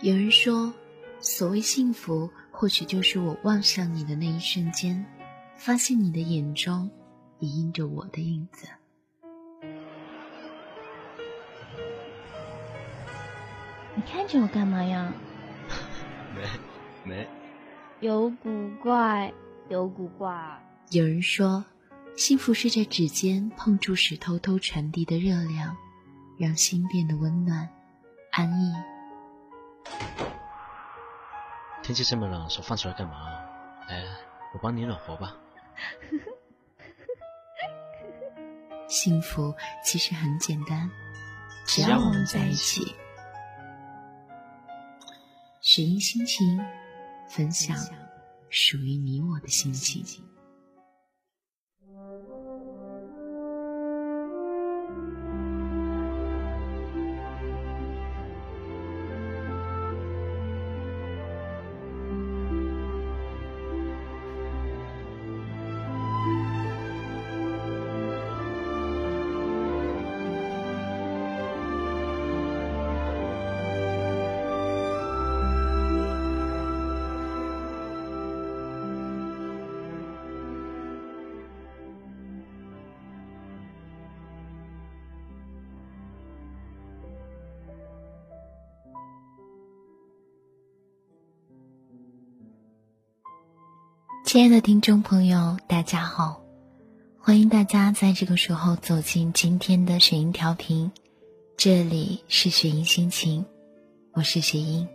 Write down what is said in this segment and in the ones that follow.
有人说，所谓幸福，或许就是我望向你的那一瞬间，发现你的眼中也映着我的影子。你看着我干嘛呀？没，没。有古怪，有古怪。有人说，幸福是在指尖碰触时偷偷传递的热量，让心变得温暖、安逸。天气这么冷，手放出来干嘛？来，我帮你暖和吧。幸福其实很简单，只要我们在一起。拾音心情，分享属于你我的心情。亲爱的听众朋友，大家好！欢迎大家在这个时候走进今天的雪音调频，这里是雪音心情，我是雪音。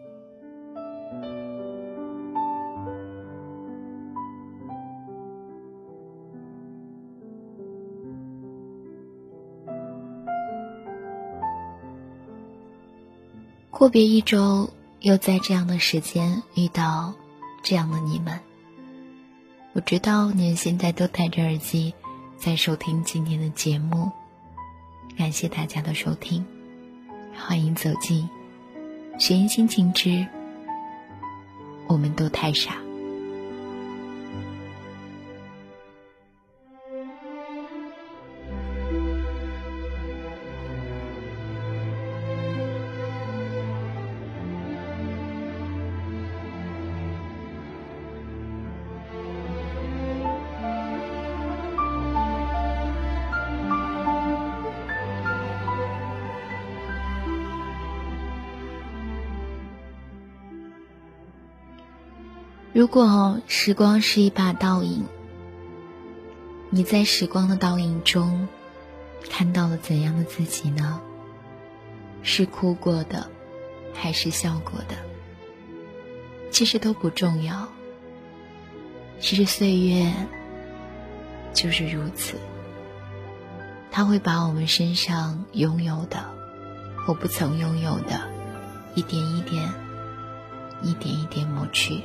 阔别一周，又在这样的时间遇到这样的你们。我知道您现在都戴着耳机，在收听今天的节目。感谢大家的收听，欢迎走进《学音心情之我们都太傻》。如果时光是一把倒影，你在时光的倒影中看到了怎样的自己呢？是哭过的，还是笑过的？其实都不重要。其实岁月就是如此，它会把我们身上拥有的或不曾拥有的，一点一点、一点一点抹去。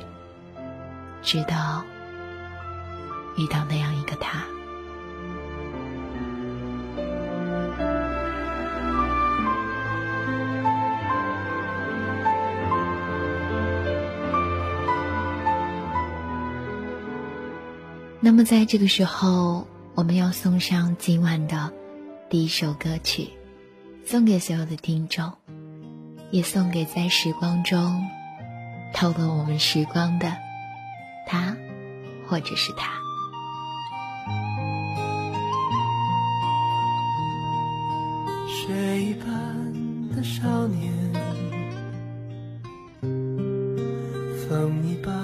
直到遇到那样一个他。那么，在这个时候，我们要送上今晚的第一首歌曲，送给所有的听众，也送给在时光中偷了我们时光的。他，或者是他。雪一般的少年，风一般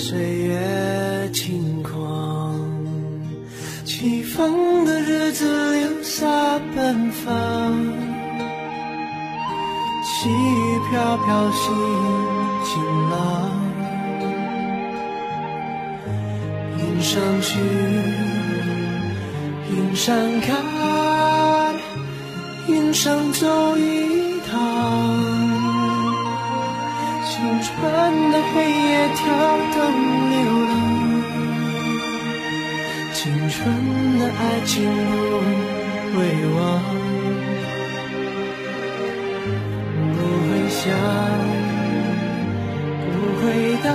岁月轻狂起风的日子留下奔放细雨飘飘心晴朗云上去云上看云上走一青春的黑夜跳动流浪。青春的爱情不会忘，不会想，不会等，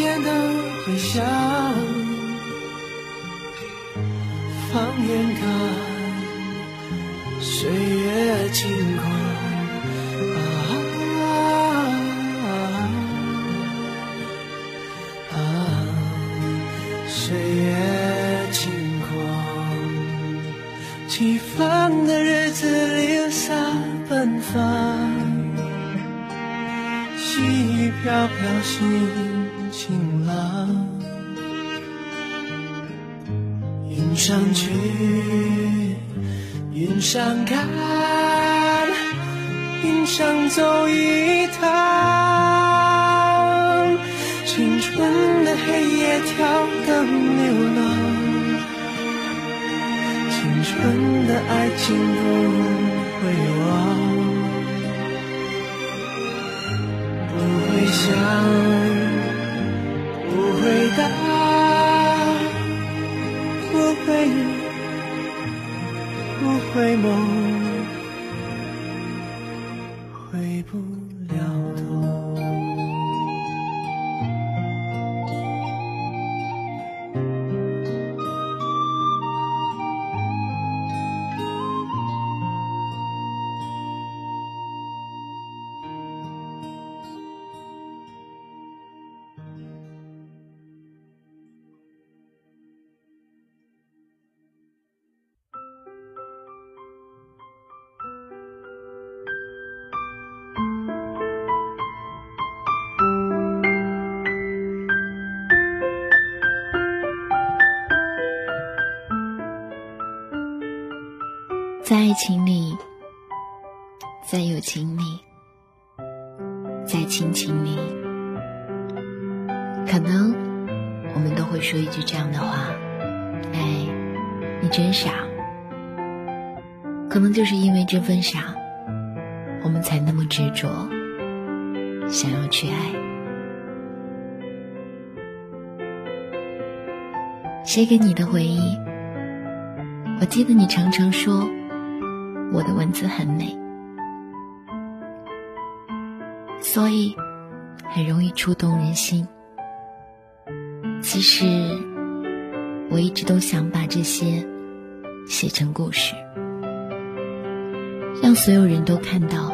天的回响，放眼看，岁月轻狂。啊啊，岁月轻狂，起风的日子流沙奔放。细雨飘飘心想看，云上走一趟。青春的黑夜跳灯流浪，青春的爱情不会忘。不会想，不会在爱情里，在友情里，在亲情里，可能我们都会说一句这样的话：“哎，你真傻。”可能就是因为这份傻，我们才那么执着，想要去爱。写给你的回忆，我记得你常常说。我的文字很美，所以很容易触动人心。其实我一直都想把这些写成故事，让所有人都看到，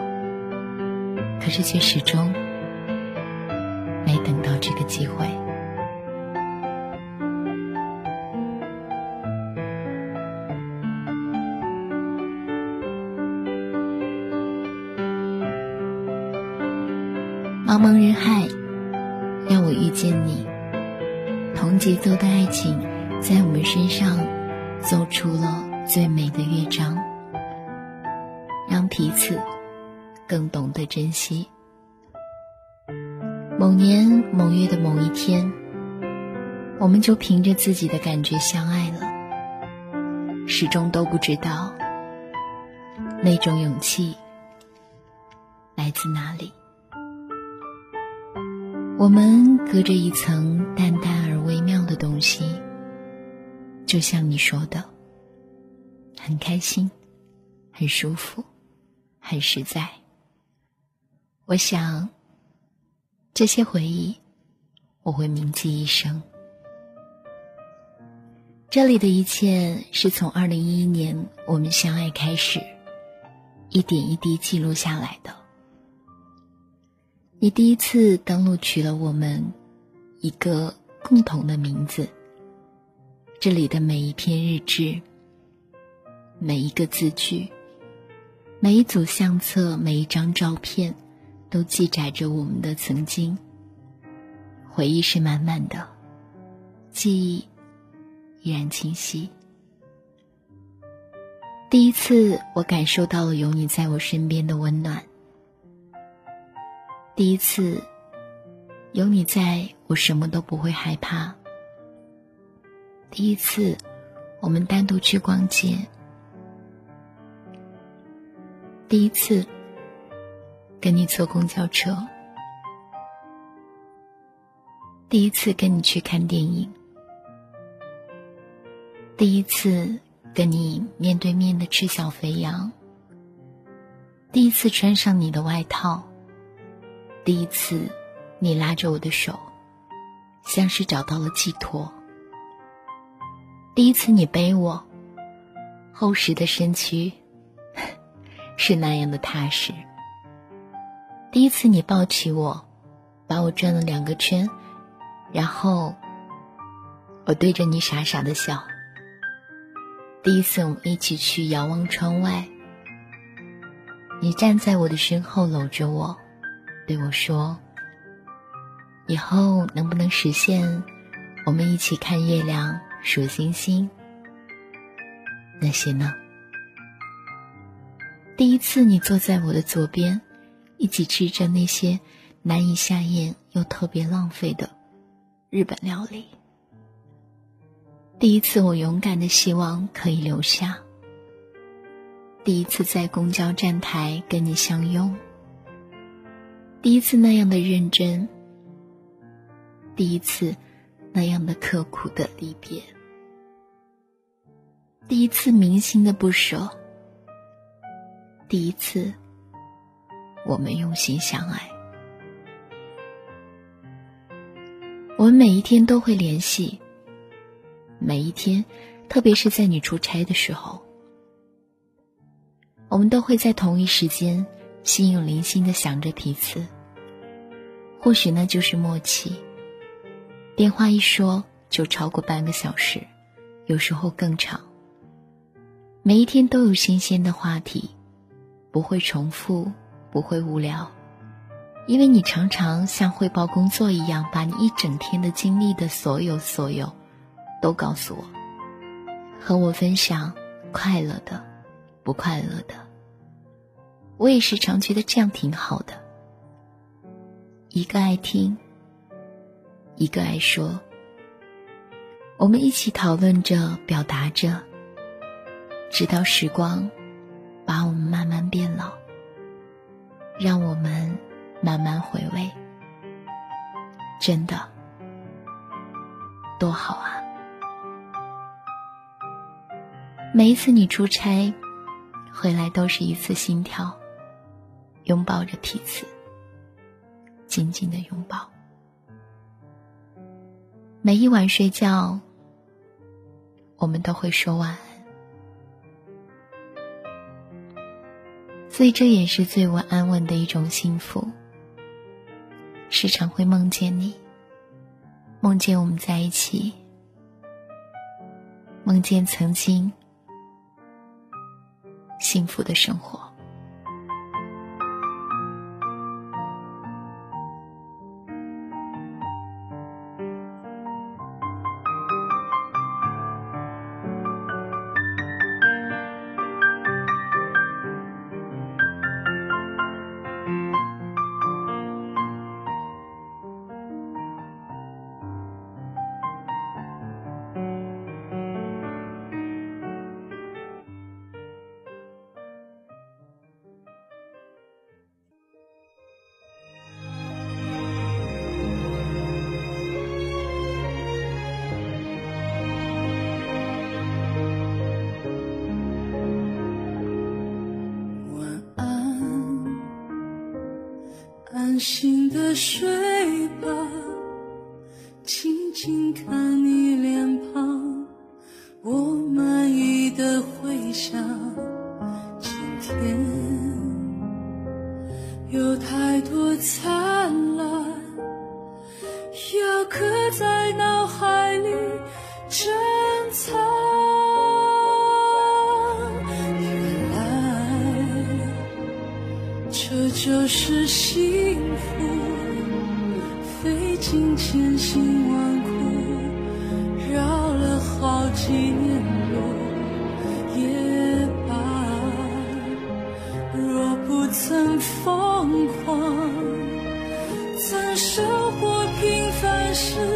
可是却始终没等到这个机会。茫茫人海，让我遇见你。同节奏的爱情，在我们身上奏出了最美的乐章，让彼此更懂得珍惜。某年某月的某一天，我们就凭着自己的感觉相爱了，始终都不知道那种勇气来自哪里。我们隔着一层淡淡而微妙的东西，就像你说的，很开心，很舒服，很实在。我想，这些回忆，我会铭记一生。这里的一切是从二零一一年我们相爱开始，一点一滴记录下来的。你第一次登录取了我们一个共同的名字，这里的每一篇日志、每一个字句、每一组相册、每一张照片，都记载着我们的曾经。回忆是满满的，记忆。依然清晰。第一次，我感受到了有你在我身边的温暖。第一次，有你在我什么都不会害怕。第一次，我们单独去逛街。第一次，跟你坐公交车。第一次跟你去看电影。第一次跟你面对面的吃小肥羊，第一次穿上你的外套，第一次你拉着我的手，像是找到了寄托。第一次你背我，厚实的身躯 是那样的踏实。第一次你抱起我，把我转了两个圈，然后我对着你傻傻的笑。第一次我们一起去遥望窗外，你站在我的身后搂着我，对我说：“以后能不能实现我们一起看月亮、数星星？那些呢？”第一次你坐在我的左边，一起吃着那些难以下咽又特别浪费的日本料理。第一次，我勇敢的希望可以留下。第一次在公交站台跟你相拥。第一次那样的认真。第一次，那样的刻苦的离别。第一次铭心的不舍。第一次，我们用心相爱。我们每一天都会联系。每一天，特别是在你出差的时候，我们都会在同一时间，心有灵犀的想着彼此。或许那就是默契。电话一说就超过半个小时，有时候更长。每一天都有新鲜的话题，不会重复，不会无聊，因为你常常像汇报工作一样，把你一整天的经历的所有所有。都告诉我，和我分享快乐的，不快乐的。我也时常觉得这样挺好的。一个爱听，一个爱说。我们一起讨论着，表达着，直到时光把我们慢慢变老，让我们慢慢回味。真的，多好啊！每一次你出差回来，都是一次心跳，拥抱着彼此，紧紧的拥抱。每一晚睡觉，我们都会说晚安，所以这也是最为安稳的一种幸福。时常会梦见你，梦见我们在一起，梦见曾经。幸福的生活。灿烂，要刻在脑海里珍藏。原来这就是幸福。费尽千辛万苦，绕了好几年路也罢。若不曾疯狂，怎生活平凡时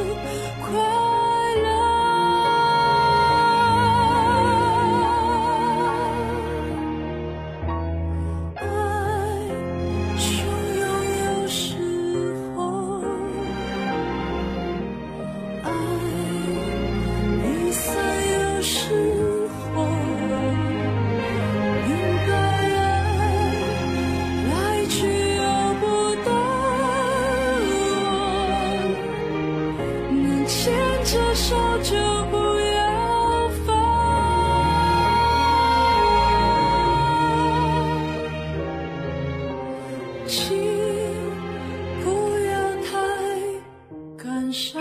太感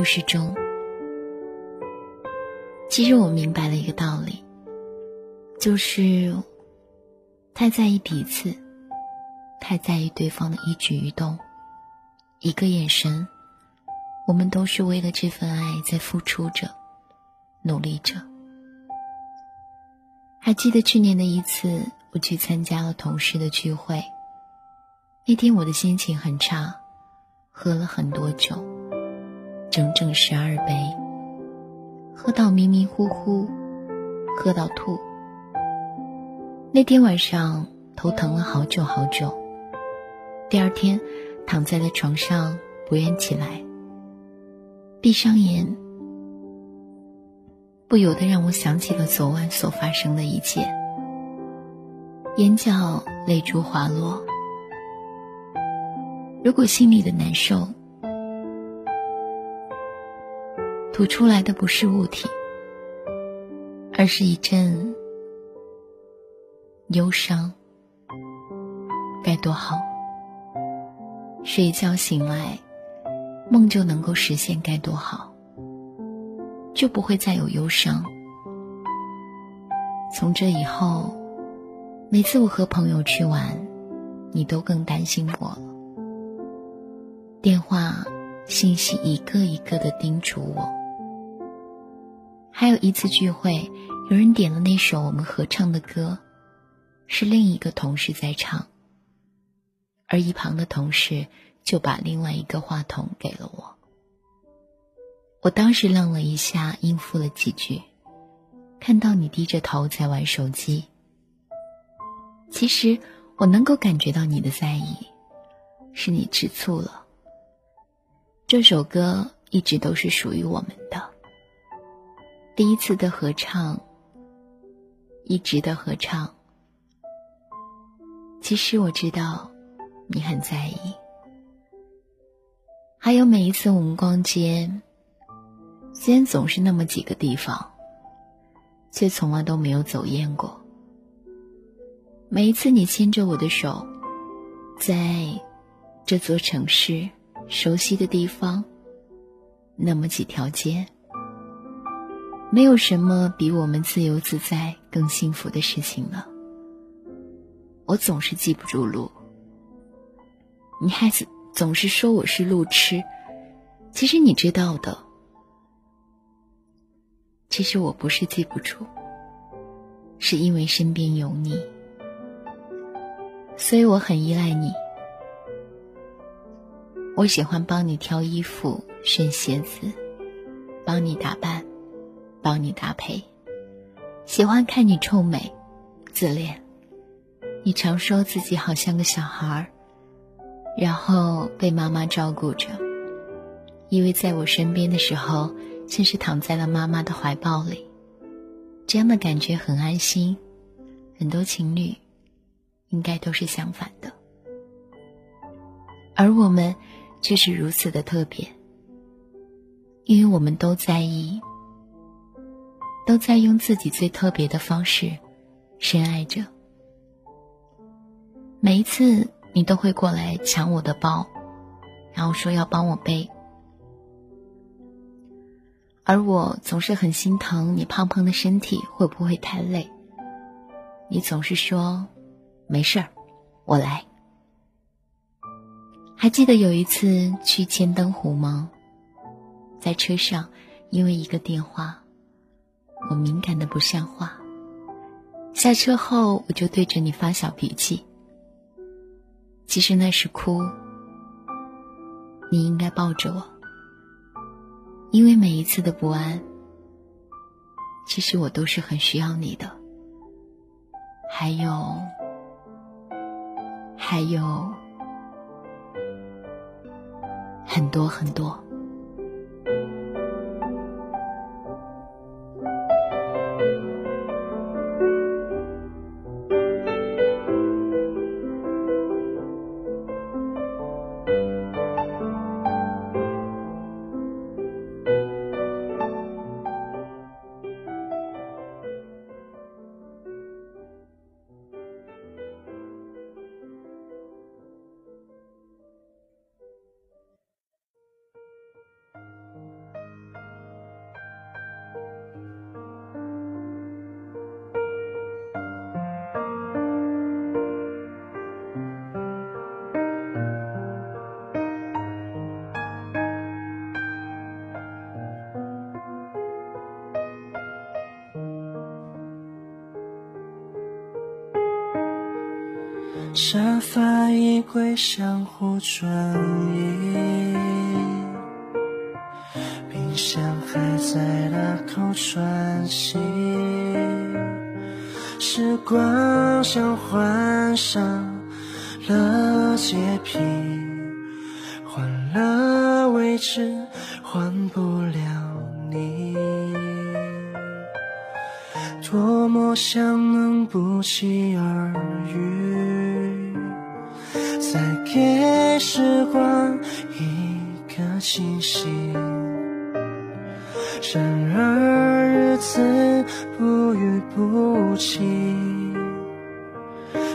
故事中，其实我明白了一个道理，就是太在意彼此，太在意对方的一举一动，一个眼神，我们都是为了这份爱在付出着，努力着。还记得去年的一次，我去参加了同事的聚会，那天我的心情很差，喝了很多酒。整整十二杯，喝到迷迷糊糊，喝到吐。那天晚上头疼了好久好久，第二天躺在了床上不愿起来，闭上眼，不由得让我想起了昨晚所发生的一切，眼角泪珠滑落。如果心里的难受，吐出来的不是物体，而是一阵忧伤。该多好！睡一觉醒来，梦就能够实现，该多好！就不会再有忧伤。从这以后，每次我和朋友去玩，你都更担心我了。电话、信息一个一个的叮嘱我。还有一次聚会，有人点了那首我们合唱的歌，是另一个同事在唱，而一旁的同事就把另外一个话筒给了我。我当时愣了一下，应付了几句，看到你低着头在玩手机。其实我能够感觉到你的在意，是你吃醋了。这首歌一直都是属于我们的。第一次的合唱，一直的合唱。其实我知道，你很在意。还有每一次我们逛街，虽然总是那么几个地方，却从来都没有走厌过。每一次你牵着我的手，在这座城市熟悉的地方，那么几条街，没有什么比我们自由自在更幸福的事情了。我总是记不住路，你还是总是说我是路痴，其实你知道的，其实我不是记不住，是因为身边有你。所以我很依赖你。我喜欢帮你挑衣服、选鞋子，帮你打扮，帮你搭配。喜欢看你臭美、自恋。你常说自己好像个小孩儿，然后被妈妈照顾着，因为在我身边的时候，像是躺在了妈妈的怀抱里，这样的感觉很安心。很多情侣。应该都是相反的，而我们却是如此的特别，因为我们都在意，都在用自己最特别的方式深爱着。每一次你都会过来抢我的包，然后说要帮我背，而我总是很心疼你胖胖的身体会不会太累，你总是说。没事儿，我来。还记得有一次去千灯湖吗？在车上，因为一个电话，我敏感的不像话。下车后，我就对着你发小脾气。其实那是哭，你应该抱着我，因为每一次的不安，其实我都是很需要你的。还有。还有很多很多。沙发、衣柜相互转移，冰箱还在大口喘息，时光像换上了洁癖，换了位置，换不了你，多么想能不期时光一个惊喜，然而日子不渝不期，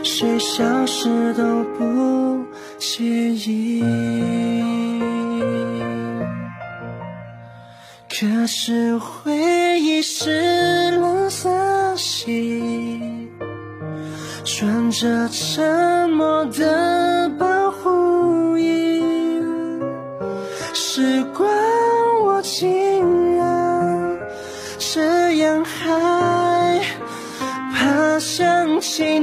谁消失都不介意。可是回忆是蓝色系，穿着沉默的。时光，我竟然这样害怕想起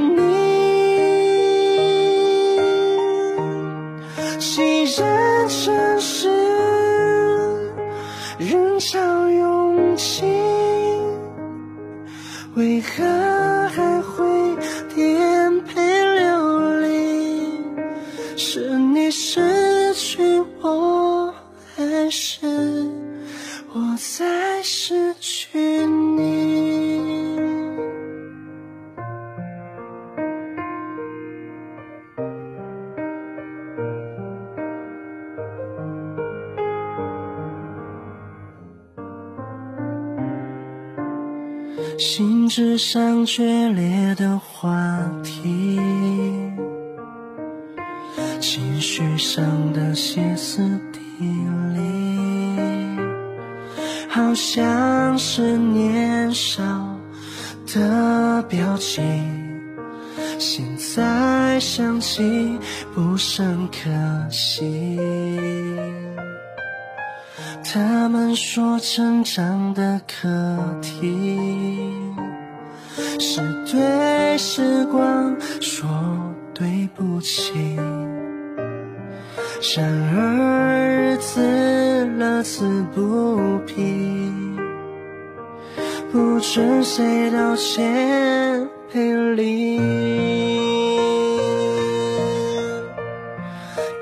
纸上决裂的话题，情绪上的歇斯底里，好像是年少的表情。现在想起不甚可惜。他们说成长的课题是对时光说对不起，然而日子乐此不疲，不准谁道歉赔礼。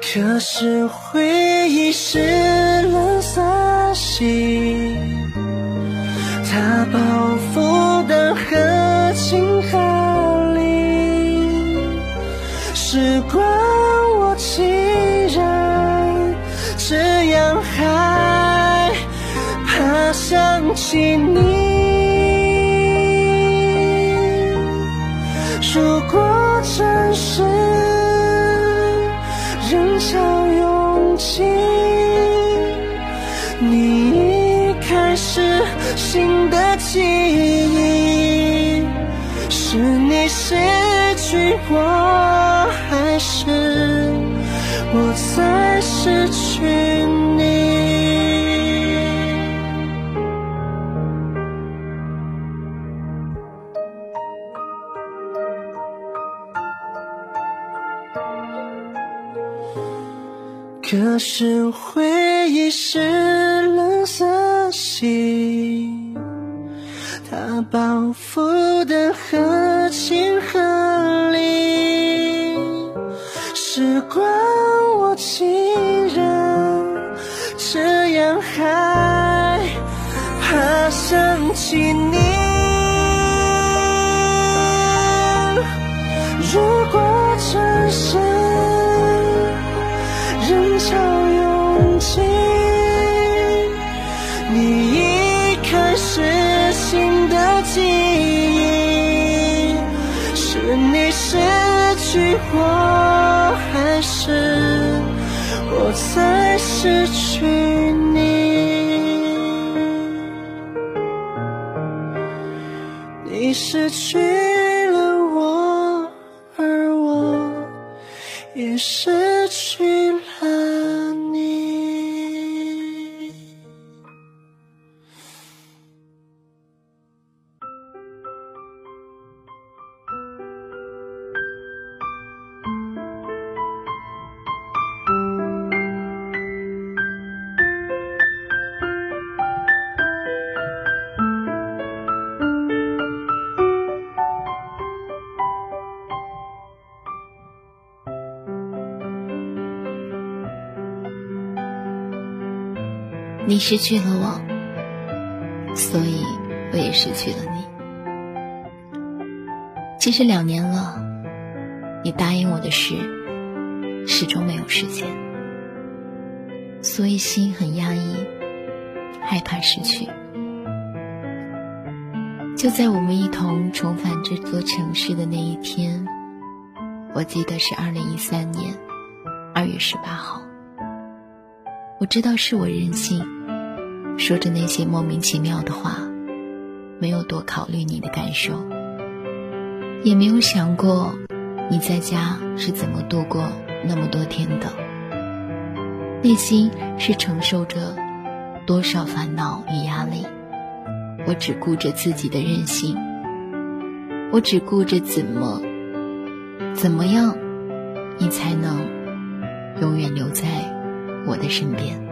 可是回忆是冷色系，它包覆你。如果真是人潮拥挤，你已开始新的记忆，是你失去我，还是我在失去是回忆是冷色系，它包覆的合情合我在失去你？你失去失去了我，所以我也失去了你。其实两年了，你答应我的事始终没有实现，所以心很压抑，害怕失去。就在我们一同重返这座城市的那一天，我记得是二零一三年二月十八号。我知道是我任性，说着那些莫名其妙的话，没有多考虑你的感受，也没有想过你在家是怎么度过那么多天的，内心是承受着多少烦恼与压力。我只顾着自己的任性，我只顾着怎么怎么样，你才能永远留在我的身边。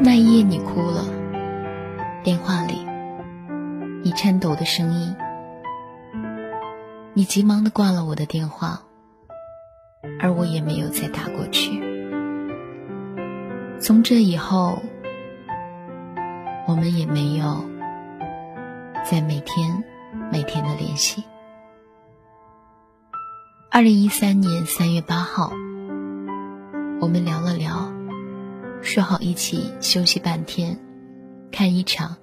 那一夜你哭了，电话里你颤抖的声音，你急忙的挂了我的电话，而我也没有再打过去。从这以后，我们也没有再每天每天的联系。二零一三年三月八号，我们聊了聊，说好一起休息半天，看一场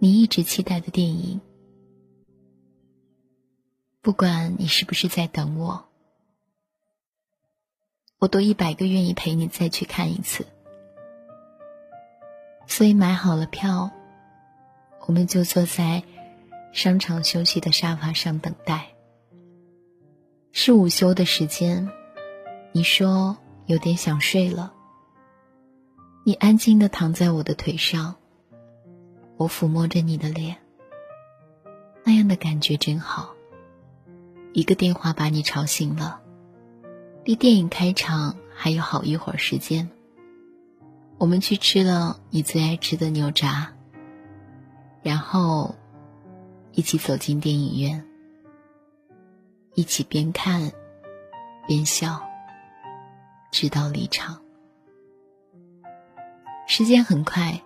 你一直期待的电影。不管你是不是在等我，我都一百个愿意陪你再去看一次。所以买好了票，我们就坐在商场休息的沙发上等待。是午休的时间，你说有点想睡了。你安静的躺在我的腿上，我抚摸着你的脸，那样的感觉真好。一个电话把你吵醒了，离电影开场还有好一会儿时间。我们去吃了你最爱吃的牛杂，然后一起走进电影院，一起边看边笑，直到离场。时间很快，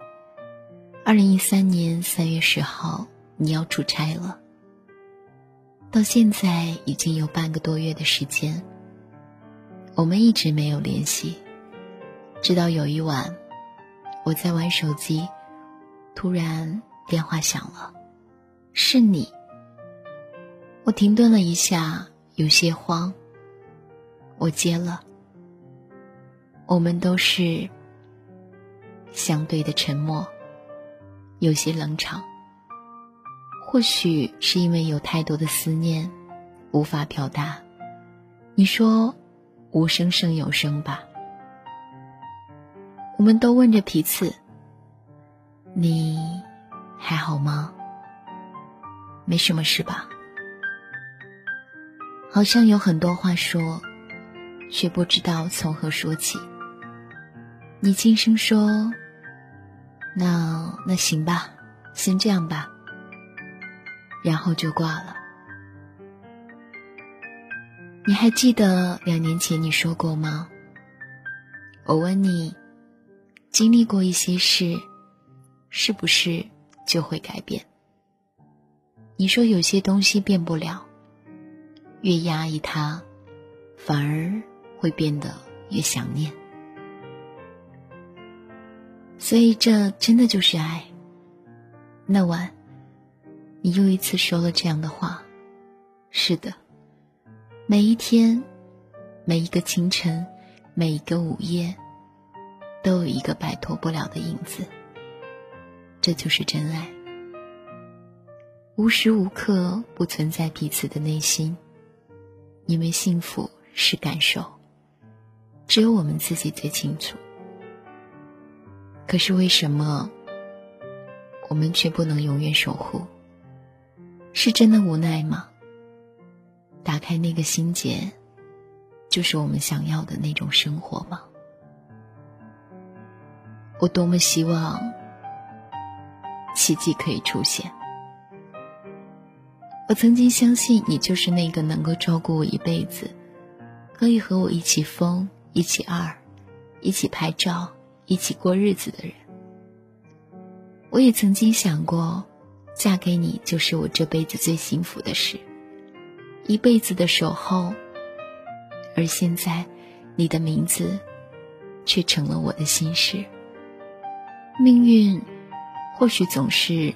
二零一三年三月十号，你要出差了。到现在已经有半个多月的时间，我们一直没有联系，直到有一晚。我在玩手机，突然电话响了，是你。我停顿了一下，有些慌。我接了。我们都是相对的沉默，有些冷场。或许是因为有太多的思念，无法表达。你说，无声胜有声吧。我们都问着彼此：“你还好吗？没什么事吧？”好像有很多话说，却不知道从何说起。你轻声说：“那那行吧，先这样吧。”然后就挂了。你还记得两年前你说过吗？我问你。经历过一些事，是不是就会改变？你说有些东西变不了，越压抑它，反而会变得越想念。所以这真的就是爱。那晚，你又一次说了这样的话。是的，每一天，每一个清晨，每一个午夜。都有一个摆脱不了的影子，这就是真爱。无时无刻不存在彼此的内心，因为幸福是感受，只有我们自己最清楚。可是为什么我们却不能永远守护？是真的无奈吗？打开那个心结，就是我们想要的那种生活吗？我多么希望奇迹可以出现。我曾经相信你就是那个能够照顾我一辈子，可以和我一起疯、一起二、一起拍照、一起过日子的人。我也曾经想过，嫁给你就是我这辈子最幸福的事，一辈子的守候。而现在，你的名字却成了我的心事。命运或许总是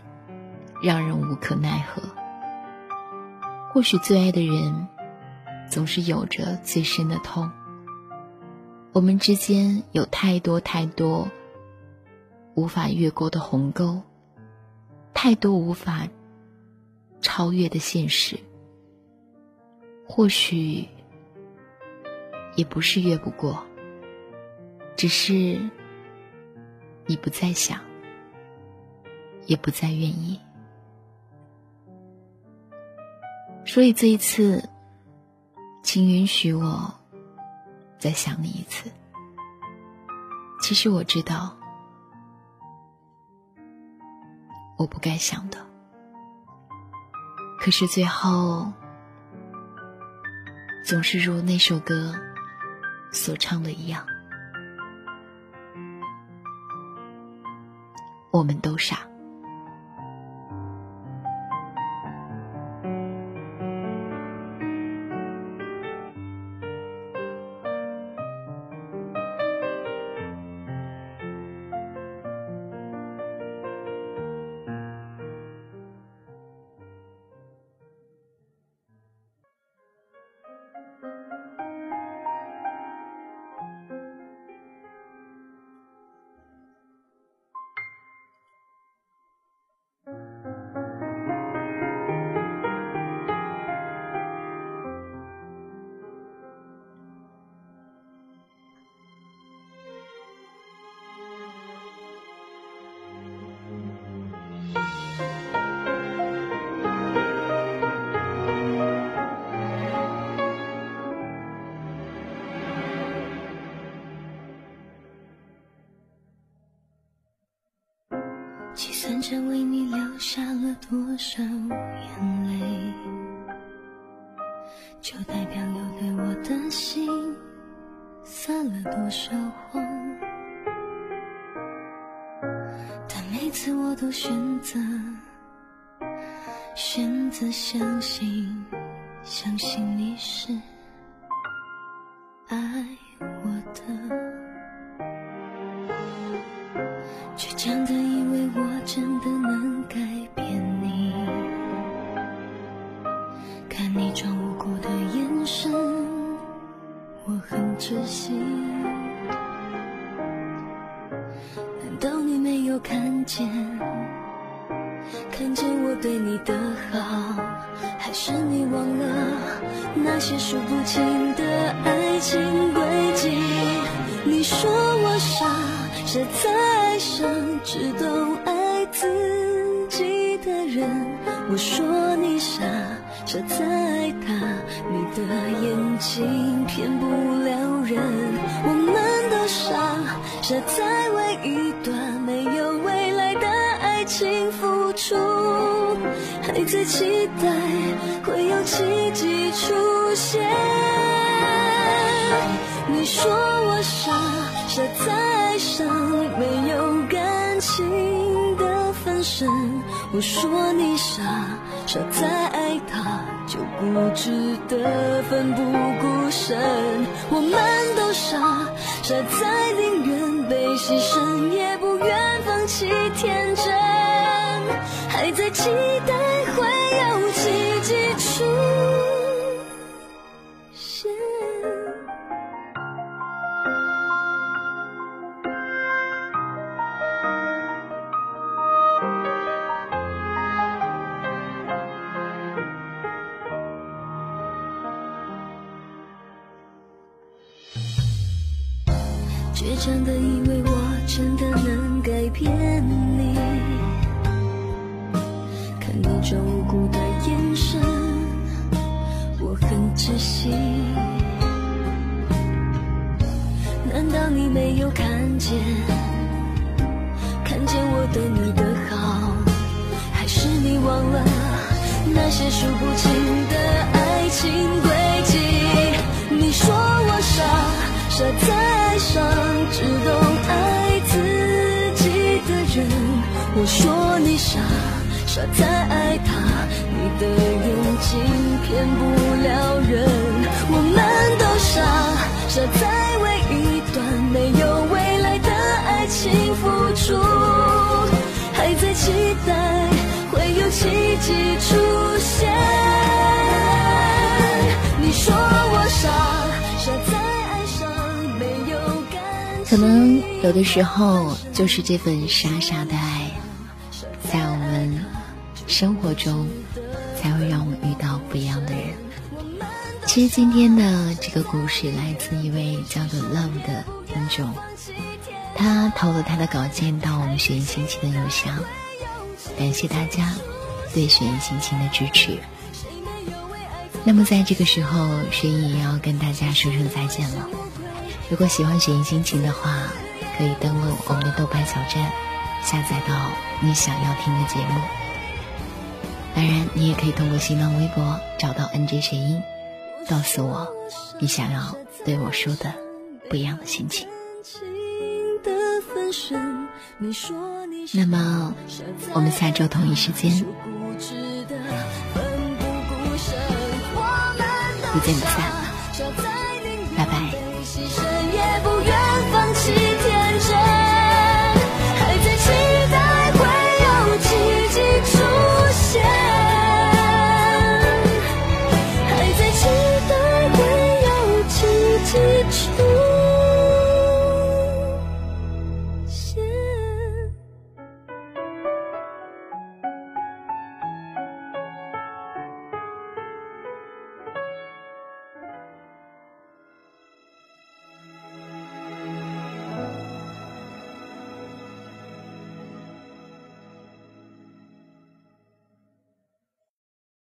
让人无可奈何，或许最爱的人总是有着最深的痛。我们之间有太多太多无法越过的鸿沟，太多无法超越的现实。或许也不是越不过，只是。你不再想，也不再愿意，所以这一次，请允许我再想你一次。其实我知道，我不该想的，可是最后，总是如那首歌所唱的一样。我们都傻。计算着为你流下了多少眼泪，就代表有对我的心撒了多少谎。但每次我都选择选择相信，相信你是爱在爱上只懂爱自己的人。我说你傻，傻在爱他，你的眼睛骗不了人。我们都傻，傻在为一段没有未来的爱情付出，还在期待会有奇迹出现。你说我傻，傻在上没有感情的分身。我说你傻，傻在爱他就不值得奋不顾身。我们都傻，傻在宁愿被牺牲也不愿放弃天真，还在期待傻在爱他，你的眼睛骗不了人。我们都傻，傻在为一段没有未来的爱情付出，还在期待会有奇迹出现。你说我傻，傻在爱上没有感可能有的时候，就是这份傻傻的爱，生活中，才会让我们遇到不一样的人。其实今天的这个故事来自一位叫做 Love 的听众，他投了他的稿件到我们学艺心情的邮箱，感谢大家对学艺心情的支持。那么在这个时候，学艺也要跟大家说声再见了。如果喜欢学艺心情的话，可以登录我们的豆瓣小站，下载到你想要听的节目。当然，你也可以通过新浪微博找到 NJ 学音，告诉我你想要对我说的不一样的心情。那么，我们下周同一时间不见不散，拜拜。